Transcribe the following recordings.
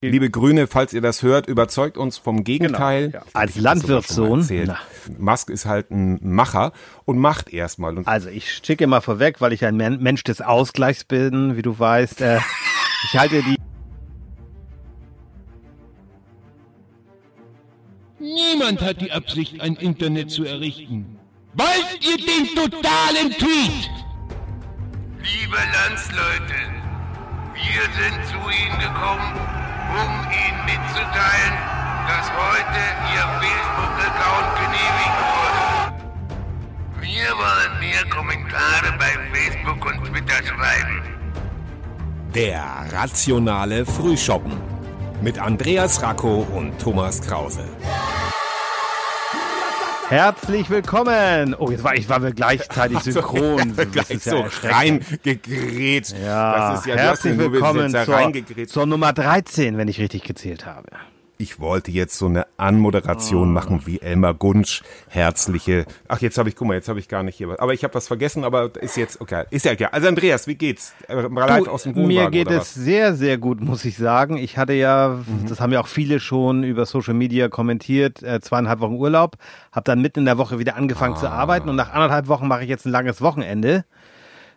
Liebe Grüne, falls ihr das hört, überzeugt uns vom Gegenteil. Genau, ja. Als Landwirtssohn. Musk ist halt ein Macher und macht erstmal. Also ich schicke mal vorweg, weil ich ein Mensch des Ausgleichs bin, wie du weißt. Äh, ich halte die. Niemand hat die Absicht, ein Internet zu errichten. Wollt ihr den totalen Tweet? Liebe Landsleute, wir sind zu Ihnen gekommen, um Ihnen mitzuteilen, dass heute Ihr Facebook-Account genehmigt wurde. Wir wollen mehr Kommentare bei Facebook und Twitter schreiben. Der rationale Frühschoppen mit Andreas Racco und Thomas Krause. Herzlich willkommen. Oh, jetzt war ich war wir gleichzeitig synchron. Also, gleich ja so reingegrätscht. Ja, das ist ja herzlich willkommen zur, zur Nummer 13, wenn ich richtig gezählt habe ich wollte jetzt so eine Anmoderation oh. machen wie Elmar Gunsch, herzliche. Ach, jetzt habe ich, guck mal, jetzt habe ich gar nicht hier was. Aber ich habe was vergessen, aber ist jetzt okay. Ist ja klar. Also Andreas, wie geht's? Äh, live du, aus dem Wohnwagen, Mir geht es sehr, sehr gut, muss ich sagen. Ich hatte ja, mhm. das haben ja auch viele schon über Social Media kommentiert, äh, zweieinhalb Wochen Urlaub, habe dann mitten in der Woche wieder angefangen ah. zu arbeiten und nach anderthalb Wochen mache ich jetzt ein langes Wochenende.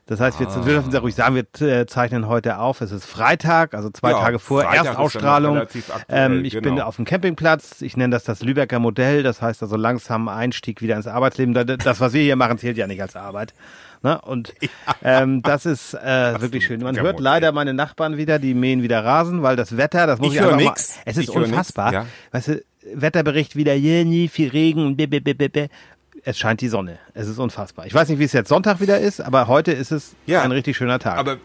Das heißt, wir, ah. wir dürfen sehr ruhig sagen, wir äh, zeichnen heute auf. Es ist Freitag, also zwei ja, Tage vor Freitag Erstausstrahlung. Ähm, ich genau. bin auf dem Campingplatz. Ich nenne das das Lübecker Modell. Das heißt also langsam Einstieg wieder ins Arbeitsleben. Das, was wir hier machen, zählt ja nicht als Arbeit. Ne? Und ähm, das ist äh, wirklich schön. Man hört leider meine Nachbarn wieder, die mähen wieder Rasen, weil das Wetter, das muss ich, ich einfach nix. mal. Es ist ich unfassbar. Ja. Weißt du, Wetterbericht wieder, hier nie viel Regen und es scheint die Sonne. Es ist unfassbar. Ich weiß nicht, wie es jetzt Sonntag wieder ist, aber heute ist es ja, ein richtig schöner Tag. Aber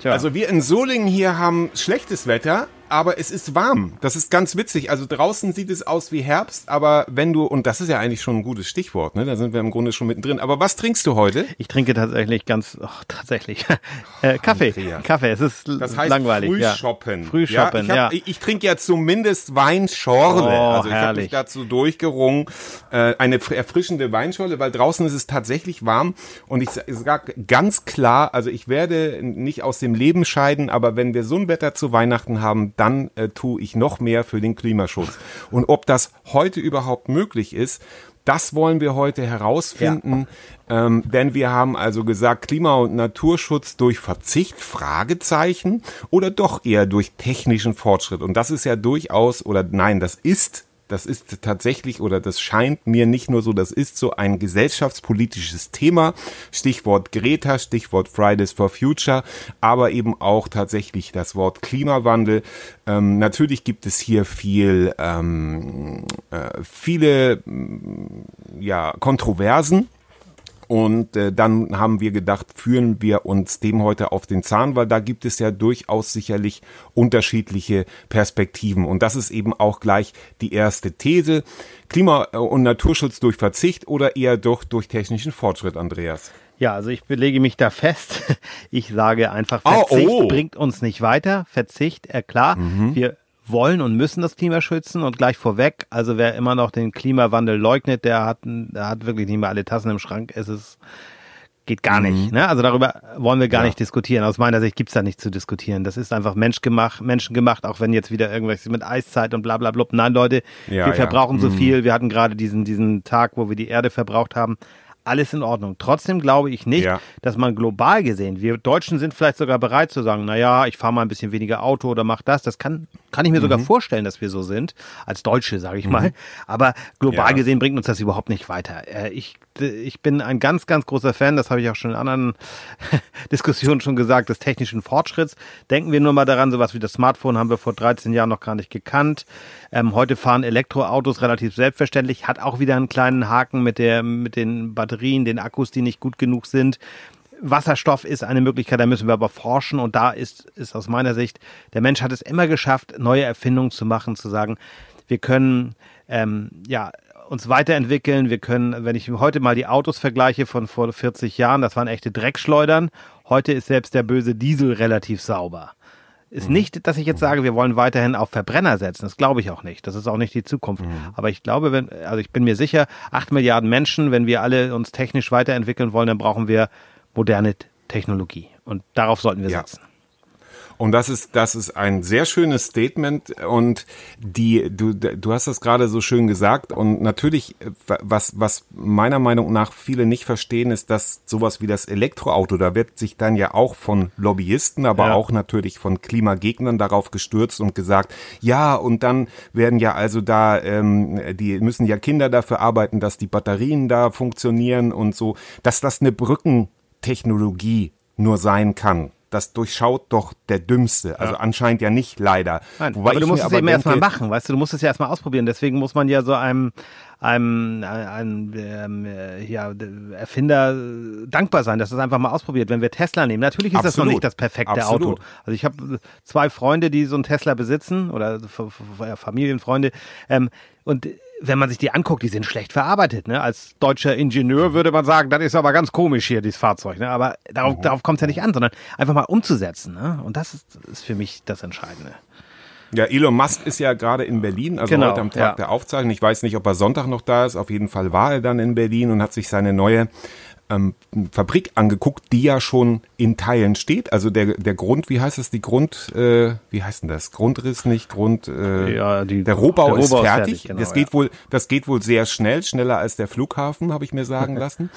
Tja. also wir in Solingen hier haben schlechtes Wetter, aber es ist warm. Das ist ganz witzig. Also draußen sieht es aus wie Herbst, aber wenn du, und das ist ja eigentlich schon ein gutes Stichwort, ne? Da sind wir im Grunde schon mittendrin. Aber was trinkst du heute? Ich trinke tatsächlich ganz, ach, tatsächlich. äh, Kaffee. Andrea. Kaffee, es ist das heißt langweilig. Frühshoppen. Ja. Frühshoppen, ja. Ich, ja. ich, trinke ja zumindest Weinschorle. Oh, also ich habe mich dazu durchgerungen. Äh, eine erfrischende Weinschorle, weil draußen ist es tatsächlich warm. Und ich sage ganz klar, also ich werde nicht aus dem Leben scheiden, aber wenn wir so ein Wetter zu Weihnachten haben, dann äh, tue ich noch mehr für den Klimaschutz. Und ob das heute überhaupt möglich ist, das wollen wir heute herausfinden, ja. ähm, denn wir haben also gesagt, Klima- und Naturschutz durch Verzicht, Fragezeichen, oder doch eher durch technischen Fortschritt. Und das ist ja durchaus, oder nein, das ist das ist tatsächlich oder das scheint mir nicht nur so, das ist so ein gesellschaftspolitisches Thema. Stichwort Greta, Stichwort Fridays for Future, aber eben auch tatsächlich das Wort Klimawandel. Ähm, natürlich gibt es hier viel, ähm, äh, viele ja, Kontroversen und äh, dann haben wir gedacht, führen wir uns dem heute auf den Zahn, weil da gibt es ja durchaus sicherlich unterschiedliche Perspektiven. Und das ist eben auch gleich die erste These. Klima- und Naturschutz durch Verzicht oder eher doch durch technischen Fortschritt, Andreas? Ja, also ich belege mich da fest. Ich sage einfach, Verzicht oh, oh. bringt uns nicht weiter. Verzicht, äh, klar, mhm. wir wollen und müssen das Klima schützen und gleich vorweg, also wer immer noch den Klimawandel leugnet, der hat, der hat wirklich nicht mehr alle Tassen im Schrank. Es ist, geht gar mhm. nicht. Ne? Also darüber wollen wir gar ja. nicht diskutieren. Aus meiner Sicht gibt's da nichts zu diskutieren. Das ist einfach menschgemacht, menschengemacht, auch wenn jetzt wieder irgendwelche mit Eiszeit und bla bla bla. Nein, Leute, ja, wir verbrauchen ja. so mhm. viel. Wir hatten gerade diesen, diesen Tag, wo wir die Erde verbraucht haben alles in Ordnung. Trotzdem glaube ich nicht, ja. dass man global gesehen, wir Deutschen sind vielleicht sogar bereit zu sagen, naja, ich fahre mal ein bisschen weniger Auto oder mach das. Das kann, kann ich mir mhm. sogar vorstellen, dass wir so sind, als Deutsche, sage ich mhm. mal. Aber global ja. gesehen bringt uns das überhaupt nicht weiter. Äh, ich ich bin ein ganz, ganz großer Fan, das habe ich auch schon in anderen Diskussionen schon gesagt, des technischen Fortschritts. Denken wir nur mal daran, sowas wie das Smartphone haben wir vor 13 Jahren noch gar nicht gekannt. Ähm, heute fahren Elektroautos relativ selbstverständlich, hat auch wieder einen kleinen Haken mit der, mit den Batterien, den Akkus, die nicht gut genug sind. Wasserstoff ist eine Möglichkeit, da müssen wir aber forschen und da ist, ist aus meiner Sicht, der Mensch hat es immer geschafft, neue Erfindungen zu machen, zu sagen, wir können ähm, ja uns weiterentwickeln. Wir können, wenn ich heute mal die Autos vergleiche von vor 40 Jahren, das waren echte Dreckschleudern. Heute ist selbst der böse Diesel relativ sauber. Ist mhm. nicht, dass ich jetzt sage, wir wollen weiterhin auf Verbrenner setzen. Das glaube ich auch nicht. Das ist auch nicht die Zukunft. Mhm. Aber ich glaube, wenn, also ich bin mir sicher, acht Milliarden Menschen, wenn wir alle uns technisch weiterentwickeln wollen, dann brauchen wir moderne Technologie. Und darauf sollten wir ja. setzen. Und das ist, das ist ein sehr schönes Statement. Und die, du, du hast das gerade so schön gesagt. Und natürlich, was, was meiner Meinung nach viele nicht verstehen, ist, dass sowas wie das Elektroauto, da wird sich dann ja auch von Lobbyisten, aber ja. auch natürlich von Klimagegnern darauf gestürzt und gesagt, ja, und dann werden ja also da, ähm, die müssen ja Kinder dafür arbeiten, dass die Batterien da funktionieren und so, dass das eine Brückentechnologie nur sein kann das durchschaut doch der Dümmste. Also ja. anscheinend ja nicht, leider. Nein, Wobei aber du musst es eben erstmal machen, weißt du, du musst es ja erstmal ausprobieren. Deswegen muss man ja so einem, einem, einem ähm, ja, Erfinder dankbar sein, dass es einfach mal ausprobiert. Wenn wir Tesla nehmen, natürlich ist Absolut. das noch nicht das perfekte Absolut. Auto. Also ich habe zwei Freunde, die so einen Tesla besitzen oder Familienfreunde. Ähm, und wenn man sich die anguckt, die sind schlecht verarbeitet. Ne? Als deutscher Ingenieur würde man sagen, das ist aber ganz komisch hier, dieses Fahrzeug. Ne? Aber darauf, mhm. darauf kommt es ja nicht an, sondern einfach mal umzusetzen. Ne? Und das ist, ist für mich das Entscheidende. Ja, Elon Musk ist ja gerade in Berlin, also genau, heute am Tag ja. der Aufzeichnung. Ich weiß nicht, ob er Sonntag noch da ist. Auf jeden Fall war er dann in Berlin und hat sich seine neue ähm, Fabrik angeguckt, die ja schon in Teilen steht. Also der, der Grund, wie heißt es, die Grund, äh, wie heißt denn das? Grundriss nicht, Grund, äh, ja, die, der Rohbau, der Rohbau ist fertig. Fertig genau, das geht ja. wohl, das geht wohl sehr schnell, schneller als der Flughafen, habe ich mir sagen lassen.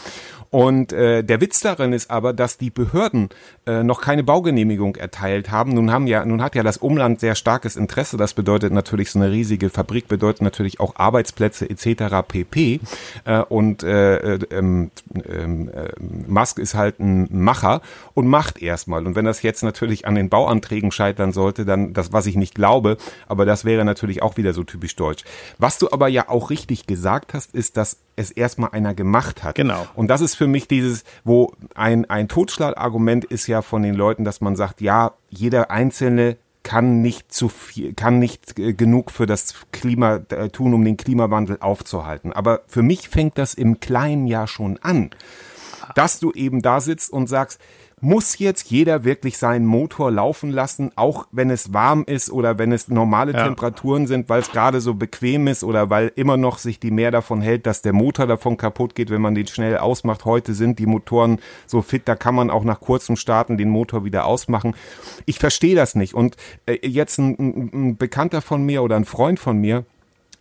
Und äh, der Witz darin ist aber, dass die Behörden äh, noch keine Baugenehmigung erteilt haben. Nun haben ja, nun hat ja das Umland sehr starkes Interesse. Das bedeutet natürlich so eine riesige Fabrik bedeutet natürlich auch Arbeitsplätze etc. pp. Äh, und äh, äh, ähm, äh, Musk ist halt ein Macher und macht erstmal. Und wenn das jetzt natürlich an den Bauanträgen scheitern sollte, dann das, was ich nicht glaube, aber das wäre natürlich auch wieder so typisch deutsch. Was du aber ja auch richtig gesagt hast, ist, dass es erstmal einer gemacht hat. Genau. Und das ist für mich dieses, wo ein, ein Totschlagargument ist ja von den Leuten, dass man sagt, ja, jeder Einzelne kann nicht zu viel, kann nicht äh, genug für das Klima äh, tun, um den Klimawandel aufzuhalten. Aber für mich fängt das im Kleinen ja schon an, dass du eben da sitzt und sagst, muss jetzt jeder wirklich seinen Motor laufen lassen, auch wenn es warm ist oder wenn es normale ja. Temperaturen sind, weil es gerade so bequem ist oder weil immer noch sich die mehr davon hält, dass der Motor davon kaputt geht, wenn man den schnell ausmacht. Heute sind die Motoren so fit, da kann man auch nach kurzem Starten den Motor wieder ausmachen. Ich verstehe das nicht. Und äh, jetzt ein, ein, ein Bekannter von mir oder ein Freund von mir,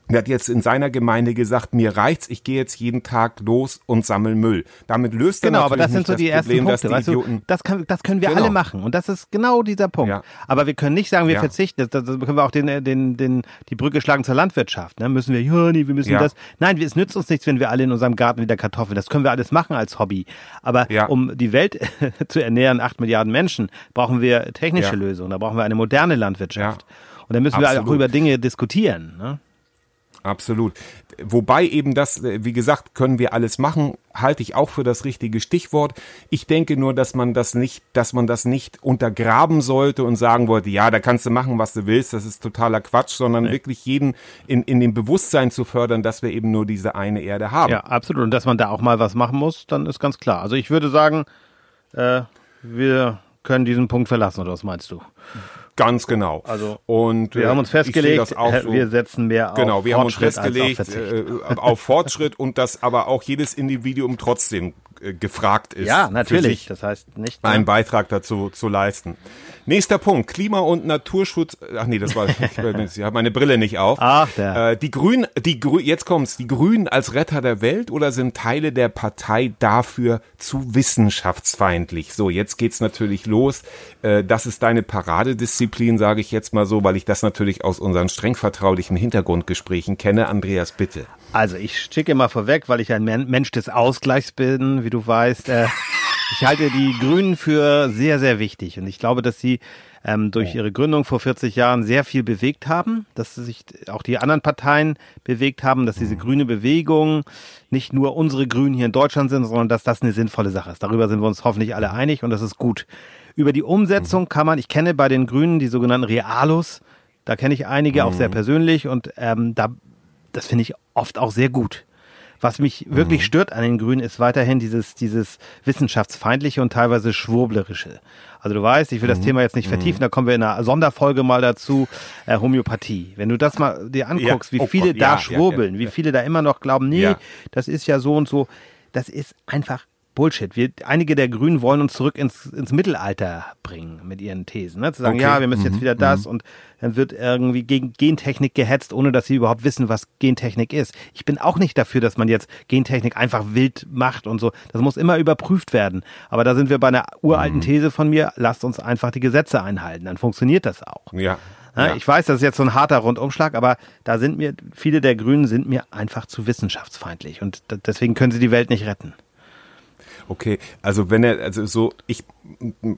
der hat jetzt in seiner Gemeinde gesagt, mir reicht's, ich gehe jetzt jeden Tag los und sammel Müll. Damit löst genau, er natürlich aber das sind so die ersten Problem, Punkte. Weißt du, das, kann, das können wir genau. alle machen und das ist genau dieser Punkt. Ja. Aber wir können nicht sagen, wir ja. verzichten. Das, das können wir auch den, den, den, die Brücke schlagen zur Landwirtschaft. Ne? Müssen wir, ja, nee, wir müssen ja. das. Nein, es nützt uns nichts, wenn wir alle in unserem Garten wieder Kartoffeln. Das können wir alles machen als Hobby. Aber um die Welt zu ernähren, acht Milliarden Menschen, brauchen wir technische Lösungen. Da brauchen wir eine moderne Landwirtschaft. Und da müssen Absolut. wir auch über Dinge diskutieren. Ne? Absolut. Wobei eben das, äh, wie gesagt, können wir alles machen, halte ich auch für das richtige Stichwort. Ich denke nur, dass man das nicht, dass man das nicht untergraben sollte und sagen wollte, ja, da kannst du machen, was du willst, das ist totaler Quatsch, sondern nee. wirklich jeden in, in dem Bewusstsein zu fördern, dass wir eben nur diese eine Erde haben. Ja, absolut. Und dass man da auch mal was machen muss, dann ist ganz klar. Also ich würde sagen, äh, wir können diesen Punkt verlassen, oder was meinst du? Ganz genau. Also und wir äh, haben uns festgelegt, so, wir setzen mehr auf Genau, wir haben uns festgelegt auf, äh, auf Fortschritt und dass aber auch jedes Individuum trotzdem äh, gefragt ist. Ja, natürlich. Das heißt nicht einen Beitrag dazu zu leisten. Nächster Punkt: Klima- und Naturschutz. Ach nee, das war ich, ich habe meine Brille nicht auf. Ach, der. Äh, die Grünen, die Grü jetzt kommt's. Die Grünen als Retter der Welt oder sind Teile der Partei dafür zu wissenschaftsfeindlich? So, jetzt geht's natürlich los. Äh, das ist deine Paradedisziplin, sage ich jetzt mal so, weil ich das natürlich aus unseren streng vertraulichen Hintergrundgesprächen kenne. Andreas, bitte. Also ich schicke mal vorweg, weil ich ein Mensch des Ausgleichs bin, wie du weißt. Äh, ich halte die Grünen für sehr, sehr wichtig und ich glaube, dass sie ähm, durch ihre Gründung vor 40 Jahren sehr viel bewegt haben, dass sich auch die anderen Parteien bewegt haben, dass diese grüne Bewegung nicht nur unsere Grünen hier in Deutschland sind, sondern dass das eine sinnvolle Sache ist. Darüber sind wir uns hoffentlich alle einig und das ist gut. Über die Umsetzung kann man, ich kenne bei den Grünen die sogenannten Realos, da kenne ich einige auch sehr persönlich und ähm, da, das finde ich oft auch sehr gut. Was mich wirklich mhm. stört an den Grünen ist weiterhin dieses, dieses wissenschaftsfeindliche und teilweise schwurblerische. Also du weißt, ich will das mhm. Thema jetzt nicht vertiefen, mhm. da kommen wir in einer Sonderfolge mal dazu, äh, Homöopathie. Wenn du das mal dir anguckst, ja. wie oh viele Gott, da ja, schwurbeln, ja, wie viele da immer noch glauben, nee, das ist ja so und so, das ist einfach Bullshit. Wir, einige der Grünen wollen uns zurück ins, ins Mittelalter bringen mit ihren Thesen. Ne? Zu sagen, okay. ja, wir müssen jetzt mhm. wieder das mhm. und dann wird irgendwie gegen Gentechnik gehetzt, ohne dass sie überhaupt wissen, was Gentechnik ist. Ich bin auch nicht dafür, dass man jetzt Gentechnik einfach wild macht und so. Das muss immer überprüft werden. Aber da sind wir bei einer uralten mhm. These von mir, lasst uns einfach die Gesetze einhalten, dann funktioniert das auch. Ja. Ja. Ich weiß, das ist jetzt so ein harter Rundumschlag, aber da sind mir, viele der Grünen sind mir einfach zu wissenschaftsfeindlich und deswegen können sie die Welt nicht retten. Okay, also wenn er, also so, ich,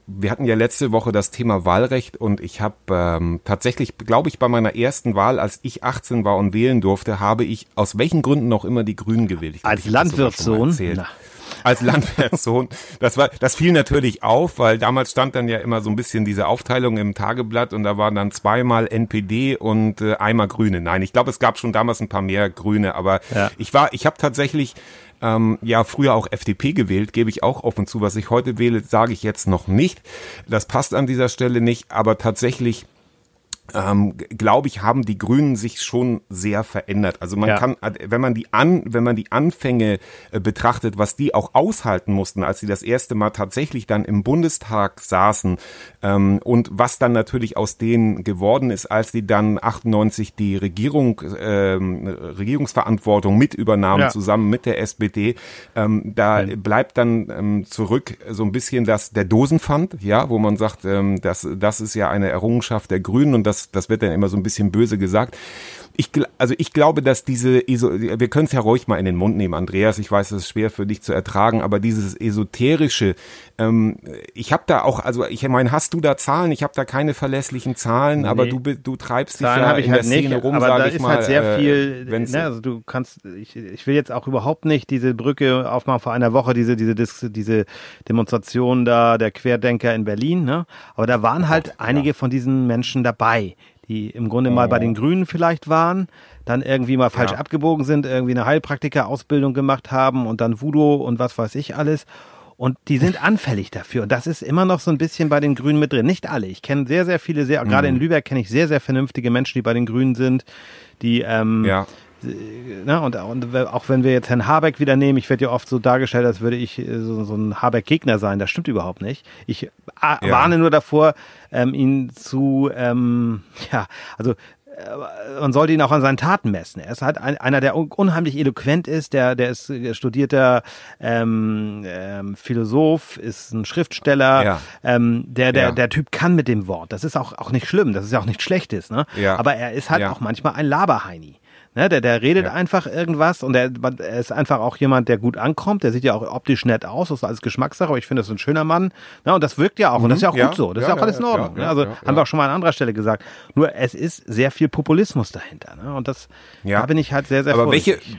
wir hatten ja letzte Woche das Thema Wahlrecht und ich habe ähm, tatsächlich, glaube ich, bei meiner ersten Wahl, als ich 18 war und wählen durfte, habe ich aus welchen Gründen noch immer die Grünen gewählt. Glaub, als Landwirtssohn? als Landwirtssohn. Das war, das fiel natürlich auf, weil damals stand dann ja immer so ein bisschen diese Aufteilung im Tageblatt und da waren dann zweimal NPD und äh, einmal Grüne. Nein, ich glaube, es gab schon damals ein paar mehr Grüne, aber ja. ich war, ich habe tatsächlich ähm, ja früher auch FDP gewählt, gebe ich auch offen zu. Was ich heute wähle, sage ich jetzt noch nicht. Das passt an dieser Stelle nicht, aber tatsächlich ähm, glaube ich, haben die Grünen sich schon sehr verändert. Also man ja. kann, wenn man die an, wenn man die Anfänge äh, betrachtet, was die auch aushalten mussten, als sie das erste Mal tatsächlich dann im Bundestag saßen ähm, und was dann natürlich aus denen geworden ist, als die dann 98 die Regierung, ähm, Regierungsverantwortung mit übernahmen ja. zusammen mit der SPD, ähm, da ja. bleibt dann ähm, zurück so ein bisschen das der Dosenpfand, ja, wo man sagt, ähm, das das ist ja eine Errungenschaft der Grünen und das wird dann immer so ein bisschen böse gesagt. Ich, also ich glaube, dass diese, wir können es ja ruhig mal in den Mund nehmen, Andreas. Ich weiß, es ist schwer für dich zu ertragen, aber dieses esoterische, ähm, ich habe da auch, also ich meine, hast du da Zahlen? Ich habe da keine verlässlichen Zahlen, nee. aber du du treibst Zahlen dich ja in halt der Szene nicht, rum, aber da ist mal, halt sehr äh, viel. Ne, also du kannst, ich, ich will jetzt auch überhaupt nicht diese Brücke aufmachen vor einer Woche, diese diese diese Demonstration da der Querdenker in Berlin. Ne? Aber da waren halt einige ja. von diesen Menschen dabei, die im Grunde mal bei den Grünen vielleicht waren, dann irgendwie mal falsch ja. abgebogen sind, irgendwie eine Heilpraktiker-Ausbildung gemacht haben und dann Voodoo und was weiß ich alles. Und die sind anfällig dafür. Und das ist immer noch so ein bisschen bei den Grünen mit drin. Nicht alle. Ich kenne sehr, sehr viele, sehr, mhm. gerade in Lübeck kenne ich sehr, sehr vernünftige Menschen, die bei den Grünen sind, die ähm, ja ne, und, und auch wenn wir jetzt Herrn Habeck wieder nehmen, ich werde ja oft so dargestellt, als würde ich äh, so, so ein Habeck-Gegner sein. Das stimmt überhaupt nicht. Ich äh, ja. warne nur davor, ähm, ihn zu, ähm, ja, also äh, man sollte ihn auch an seinen Taten messen. Er ist halt ein, einer, der unheimlich eloquent ist, der, der ist studierter ähm, ähm, Philosoph, ist ein Schriftsteller. Ja. Ähm, der, der, ja. der Typ kann mit dem Wort. Das ist auch, auch nicht schlimm, das ist ja auch nicht Schlechtes, ne? Ja. Aber er ist halt auch manchmal ein Laberheini. Ne, der, der redet ja. einfach irgendwas und er, er, ist einfach auch jemand, der gut ankommt. Der sieht ja auch optisch nett aus, das ist alles Geschmackssache, aber ich finde, das ist ein schöner Mann. Ne, und das wirkt ja auch mhm. und das ist ja auch ja. gut so. Das ja, ist ja auch alles in Ordnung. Ne? Also haben wir auch schon mal an anderer Stelle gesagt. Nur es ist sehr viel Populismus dahinter. Ne? Und das da bin ich halt sehr, sehr aber vorsichtig. welche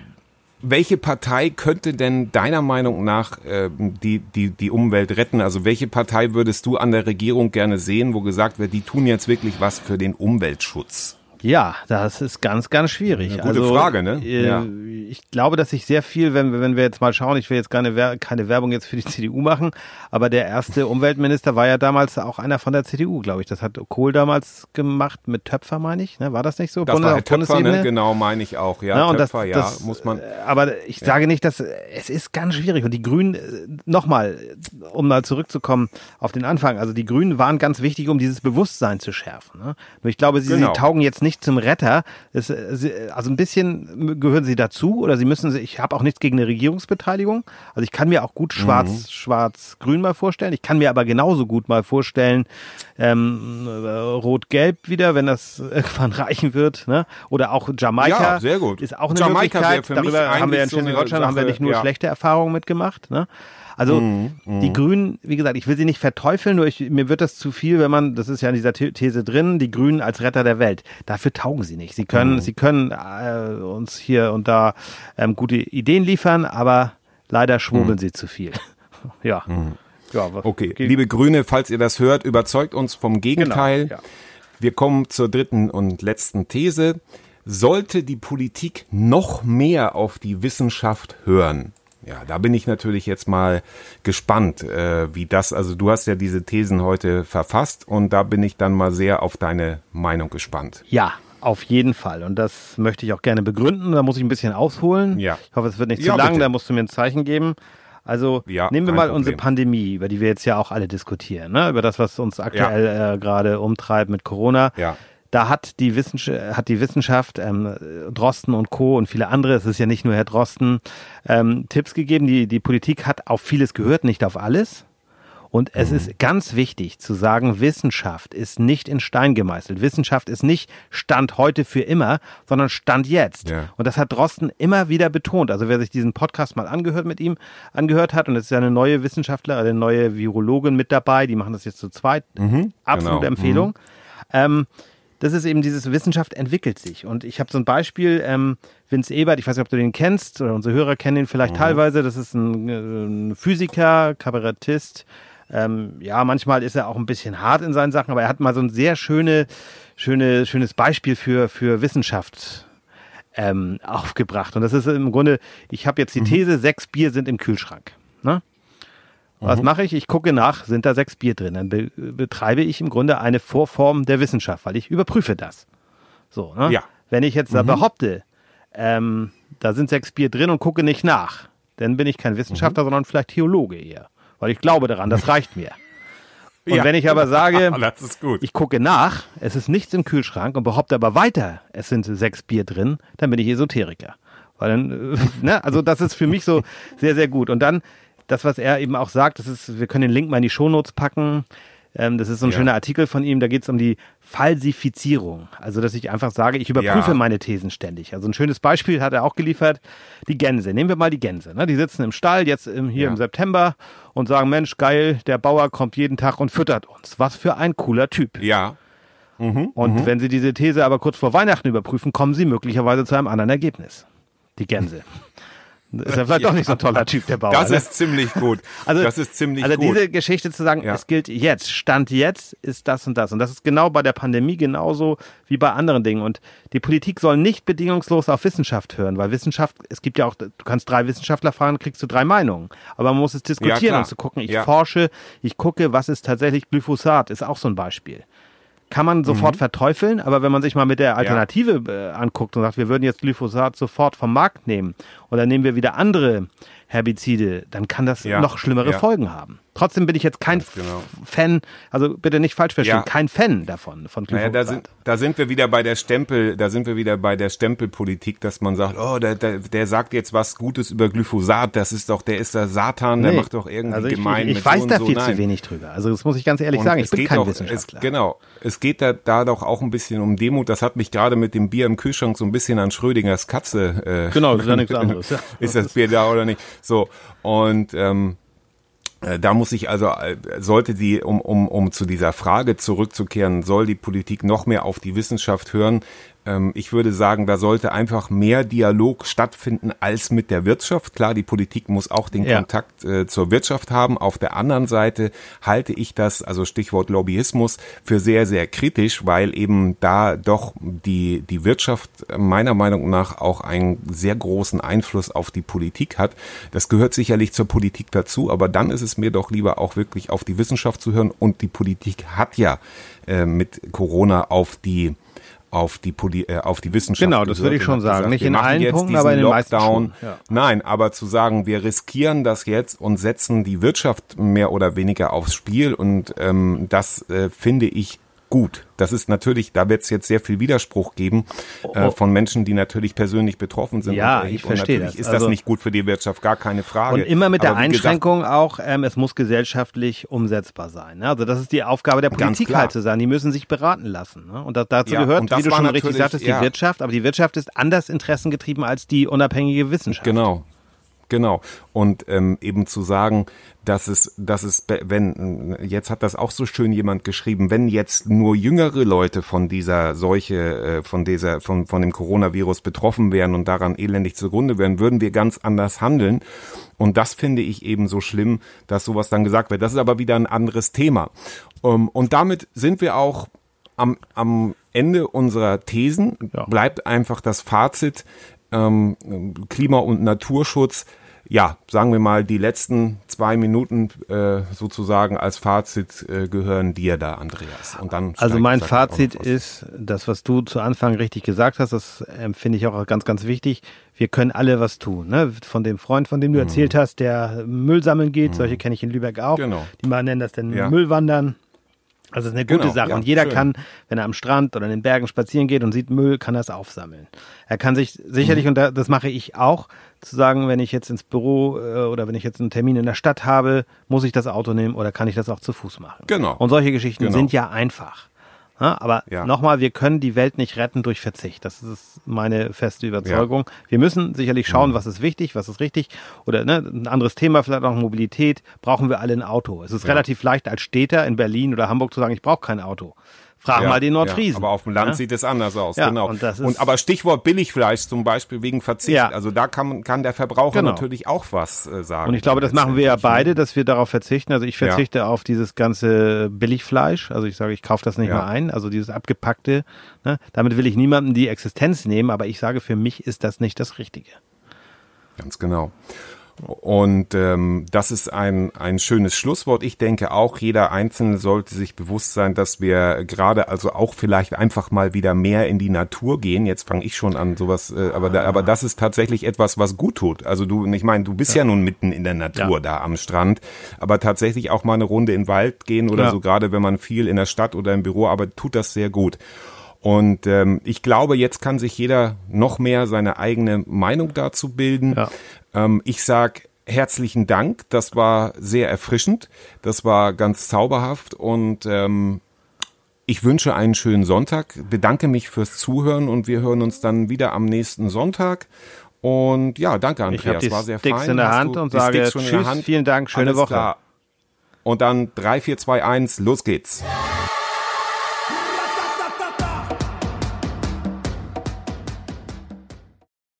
welche Partei könnte denn deiner Meinung nach äh, die, die, die Umwelt retten? Also welche Partei würdest du an der Regierung gerne sehen, wo gesagt wird, die tun jetzt wirklich was für den Umweltschutz? Ja, das ist ganz, ganz schwierig. Eine gute also, Frage, ne? Äh, ja. Ich glaube, dass sich sehr viel, wenn, wenn wir jetzt mal schauen, ich will jetzt keine, keine Werbung jetzt für die CDU machen, aber der erste Umweltminister war ja damals auch einer von der CDU, glaube ich. Das hat Kohl damals gemacht mit Töpfer, meine ich. Ne? War das nicht so? Das Bundes war Töpfer, ne? genau, meine ich auch. Ja, Na, Töpfer, das, ja, das, muss man. Aber ich ja. sage nicht, dass es ist ganz schwierig. Und die Grünen, äh, nochmal, um mal zurückzukommen auf den Anfang, also die Grünen waren ganz wichtig, um dieses Bewusstsein zu schärfen. Ne? Nur ich glaube, sie, genau. sie taugen jetzt nicht nicht zum Retter. Es, äh, also ein bisschen gehören sie dazu oder sie müssen, ich habe auch nichts gegen eine Regierungsbeteiligung. Also ich kann mir auch gut schwarz, mhm. schwarz-grün mal vorstellen. Ich kann mir aber genauso gut mal vorstellen, ähm, rot-gelb wieder, wenn das irgendwann reichen wird. Ne? Oder auch Jamaika. Ja, sehr gut. Ist auch eine Jamaika Möglichkeit. Darüber haben wir in Schleswig-Holstein so haben wir nicht nur ja. schlechte Erfahrungen mitgemacht. Ne? Also mhm, die mhm. Grünen, wie gesagt, ich will sie nicht verteufeln, nur ich, mir wird das zu viel, wenn man, das ist ja in dieser These drin, die Grünen als Retter der Welt. Dafür taugen sie nicht. Sie können, mhm. sie können äh, uns hier und da ähm, gute Ideen liefern, aber leider schwurbeln mhm. sie zu viel. ja. Mhm. ja okay, liebe Grüne, falls ihr das hört, überzeugt uns vom Gegenteil. Genau, ja. Wir kommen zur dritten und letzten These. Sollte die Politik noch mehr auf die Wissenschaft hören? Ja, da bin ich natürlich jetzt mal gespannt, äh, wie das, also du hast ja diese Thesen heute verfasst und da bin ich dann mal sehr auf deine Meinung gespannt. Ja, auf jeden Fall. Und das möchte ich auch gerne begründen. Da muss ich ein bisschen ausholen. Ja. Ich hoffe, es wird nicht zu ja, lang, bitte. da musst du mir ein Zeichen geben. Also ja, nehmen wir mal Problem. unsere Pandemie, über die wir jetzt ja auch alle diskutieren, ne? über das, was uns aktuell ja. äh, gerade umtreibt mit Corona. Ja. Da hat die Wissenschaft, hat die Wissenschaft ähm, Drosten und Co. und viele andere, es ist ja nicht nur Herr Drosten, ähm, Tipps gegeben. Die, die Politik hat auf vieles gehört, nicht auf alles. Und es mhm. ist ganz wichtig zu sagen, Wissenschaft ist nicht in Stein gemeißelt. Wissenschaft ist nicht Stand heute für immer, sondern Stand jetzt. Ja. Und das hat Drosten immer wieder betont. Also wer sich diesen Podcast mal angehört mit ihm, angehört hat, und es ist ja eine neue Wissenschaftler, eine neue Virologin mit dabei, die machen das jetzt zu zweit. Mhm, Absolute genau. Empfehlung. Mhm. Ähm, das ist eben dieses Wissenschaft entwickelt sich. Und ich habe so ein Beispiel, ähm, Vince Ebert, ich weiß nicht, ob du den kennst, oder unsere Hörer kennen ihn vielleicht mhm. teilweise. Das ist ein, äh, ein Physiker, Kabarettist, ähm, ja, manchmal ist er auch ein bisschen hart in seinen Sachen, aber er hat mal so ein sehr schöne, schöne, schönes Beispiel für, für Wissenschaft ähm, aufgebracht. Und das ist im Grunde, ich habe jetzt die mhm. These, mhm. sechs Bier sind im Kühlschrank. Was mhm. mache ich? Ich gucke nach, sind da sechs Bier drin. Dann be betreibe ich im Grunde eine Vorform der Wissenschaft, weil ich überprüfe das. So, ne? ja. Wenn ich jetzt mhm. da behaupte, ähm, da sind sechs Bier drin und gucke nicht nach, dann bin ich kein Wissenschaftler, mhm. sondern vielleicht Theologe eher weil ich glaube daran, das reicht mir. Und ja. wenn ich aber sage, ich gucke nach, es ist nichts im Kühlschrank und behaupte aber weiter, es sind sechs Bier drin, dann bin ich Esoteriker. Weil dann, ne, also das ist für mich so sehr, sehr gut. Und dann, das, was er eben auch sagt, das ist, wir können den Link mal in die Shownotes packen. Ähm, das ist so ein ja. schöner Artikel von ihm, da geht es um die Falsifizierung. Also, dass ich einfach sage, ich überprüfe ja. meine Thesen ständig. Also ein schönes Beispiel hat er auch geliefert, die Gänse. Nehmen wir mal die Gänse. Ne? Die sitzen im Stall jetzt im, hier ja. im September und sagen, Mensch, geil, der Bauer kommt jeden Tag und füttert uns. Was für ein cooler Typ. Ja. Mhm, und mhm. wenn Sie diese These aber kurz vor Weihnachten überprüfen, kommen Sie möglicherweise zu einem anderen Ergebnis. Die Gänse. Ist ja vielleicht ja, doch nicht so ein toller Typ, der Bauer. Das ne? ist ziemlich gut. Also, das ist ziemlich also gut. diese Geschichte zu sagen, ja. es gilt jetzt, Stand jetzt ist das und das. Und das ist genau bei der Pandemie genauso wie bei anderen Dingen. Und die Politik soll nicht bedingungslos auf Wissenschaft hören, weil Wissenschaft, es gibt ja auch, du kannst drei Wissenschaftler fragen, kriegst du drei Meinungen. Aber man muss es diskutieren ja, und zu gucken, ich forsche, ich gucke, was ist tatsächlich Glyphosat, ist auch so ein Beispiel kann man sofort mhm. verteufeln, aber wenn man sich mal mit der Alternative ja. äh, anguckt und sagt, wir würden jetzt Glyphosat sofort vom Markt nehmen oder nehmen wir wieder andere Herbizide, dann kann das ja. noch schlimmere ja. Folgen haben. Trotzdem bin ich jetzt kein genau. Fan, also bitte nicht falsch verstehen, ja. kein Fan davon von Glyphosat. Naja, da sind, da sind wir wieder bei der Stempel, da sind wir wieder bei der Stempelpolitik, dass man sagt, oh, der, der, der sagt jetzt was Gutes über Glyphosat, das ist doch, der ist der Satan, nee. der macht doch irgendwie also ich, gemein. Ich, ich weiß so da viel so. zu wenig drüber. Also das muss ich ganz ehrlich und sagen, ich bin kein auch, Wissenschaftler. Es, genau, es geht da, da doch auch ein bisschen um Demut. Das hat mich gerade mit dem Bier im Kühlschrank so ein bisschen an Schrödingers Katze. Äh, genau, das ist ja nichts anderes. Ja. ist das Bier da oder nicht? So und ähm, äh, da muss ich also, äh, sollte die, um, um, um zu dieser Frage zurückzukehren, soll die Politik noch mehr auf die Wissenschaft hören? Ähm, ich würde sagen, da sollte einfach mehr Dialog stattfinden als mit der Wirtschaft. Klar, die Politik muss auch den ja. Kontakt äh, zur Wirtschaft haben. Auf der anderen Seite halte ich das, also Stichwort Lobbyismus, für sehr, sehr kritisch, weil eben da doch die, die Wirtschaft meiner Meinung nach auch einen sehr großen Einfluss auf die Politik hat. Das gehört sicherlich zur Politik dazu, aber dann ist es mir doch lieber auch wirklich auf die Wissenschaft zu hören und die Politik hat ja äh, mit Corona auf die auf die, Poli äh, auf die Wissenschaft. Genau, das würde ich schon sagen. Gesagt, Nicht in allen Punkten, aber in den Lockdown. meisten ja. Nein, aber zu sagen, wir riskieren das jetzt und setzen die Wirtschaft mehr oder weniger aufs Spiel und ähm, das äh, finde ich gut. Das ist natürlich, da wird es jetzt sehr viel Widerspruch geben äh, oh. von Menschen, die natürlich persönlich betroffen sind. Ja, ich verstehe natürlich das. ist also, das nicht gut für die Wirtschaft, gar keine Frage. Und immer mit der Einschränkung gesagt, auch, ähm, es muss gesellschaftlich umsetzbar sein. Ne? Also das ist die Aufgabe der Politik halt zu sein. Die müssen sich beraten lassen. Ne? Und das, dazu ja, gehört, wie du schon richtig sagtest, ja. die Wirtschaft. Aber die Wirtschaft ist anders interessengetrieben als die unabhängige Wissenschaft. Genau. Genau. Und ähm, eben zu sagen, dass es, dass es, wenn, jetzt hat das auch so schön jemand geschrieben, wenn jetzt nur jüngere Leute von dieser Seuche, äh, von dieser, von, von dem Coronavirus betroffen wären und daran elendig zugrunde wären, würden wir ganz anders handeln. Und das finde ich eben so schlimm, dass sowas dann gesagt wird. Das ist aber wieder ein anderes Thema. Ähm, und damit sind wir auch am, am Ende unserer Thesen. Ja. Bleibt einfach das Fazit, ähm, Klima- und Naturschutz ja, sagen wir mal, die letzten zwei Minuten äh, sozusagen als Fazit äh, gehören dir da, Andreas. Und dann also mein Fazit ist, das, was du zu Anfang richtig gesagt hast, das empfinde ich auch ganz, ganz wichtig. Wir können alle was tun. Ne? Von dem Freund, von dem du mhm. erzählt hast, der Müll sammeln geht, mhm. solche kenne ich in Lübeck auch. Genau. Die mal nennen das dann ja. Müllwandern. Also das ist eine gute genau, Sache. Ja, und jeder schön. kann, wenn er am Strand oder in den Bergen spazieren geht und sieht Müll, kann er es aufsammeln. Er kann sich sicherlich, mhm. und das mache ich auch, zu sagen, wenn ich jetzt ins Büro äh, oder wenn ich jetzt einen Termin in der Stadt habe, muss ich das Auto nehmen oder kann ich das auch zu Fuß machen? Genau. Und solche Geschichten genau. sind ja einfach. Ja, aber ja. nochmal, wir können die Welt nicht retten durch Verzicht. Das ist meine feste Überzeugung. Ja. Wir müssen sicherlich schauen, mhm. was ist wichtig, was ist richtig. Oder ne, ein anderes Thema, vielleicht auch Mobilität. Brauchen wir alle ein Auto? Es ist relativ leicht als Städter in Berlin oder Hamburg zu sagen, ich brauche kein Auto. Frag ja, mal den Nordfriesen. Ja, aber auf dem Land ja? sieht es anders aus, genau. Und, und aber Stichwort Billigfleisch zum Beispiel wegen Verzicht. Also da kann, kann der Verbraucher genau. natürlich auch was äh, sagen. Und ich glaube, das machen wir ja beide, dass wir darauf verzichten. Also ich verzichte auf dieses ganze Billigfleisch. Also ich sage, ich kaufe das nicht mehr ein. Also dieses abgepackte. Ne? Damit will ich niemandem die Existenz nehmen, aber ich sage, für mich ist das nicht das Richtige. Ganz genau. Und ähm, das ist ein, ein schönes Schlusswort. Ich denke auch, jeder Einzelne sollte sich bewusst sein, dass wir gerade also auch vielleicht einfach mal wieder mehr in die Natur gehen. Jetzt fange ich schon an, sowas, äh, aber, da, aber das ist tatsächlich etwas, was gut tut. Also du, ich meine, du bist ja, ja nun mitten in der Natur ja. da am Strand, aber tatsächlich auch mal eine Runde in den Wald gehen oder ja. so, gerade wenn man viel in der Stadt oder im Büro arbeitet, tut das sehr gut. Und ähm, ich glaube, jetzt kann sich jeder noch mehr seine eigene Meinung dazu bilden. Ja. Ähm, ich sag herzlichen Dank. Das war sehr erfrischend. Das war ganz zauberhaft und ähm, ich wünsche einen schönen Sonntag, bedanke mich fürs Zuhören und wir hören uns dann wieder am nächsten Sonntag. Und ja, danke Andreas, ich war sehr Sticks fein. in der Hand und sage tschüss, vielen Dank, schöne Alles Woche. Klar. Und dann 3, 4, 2, 1, los geht's.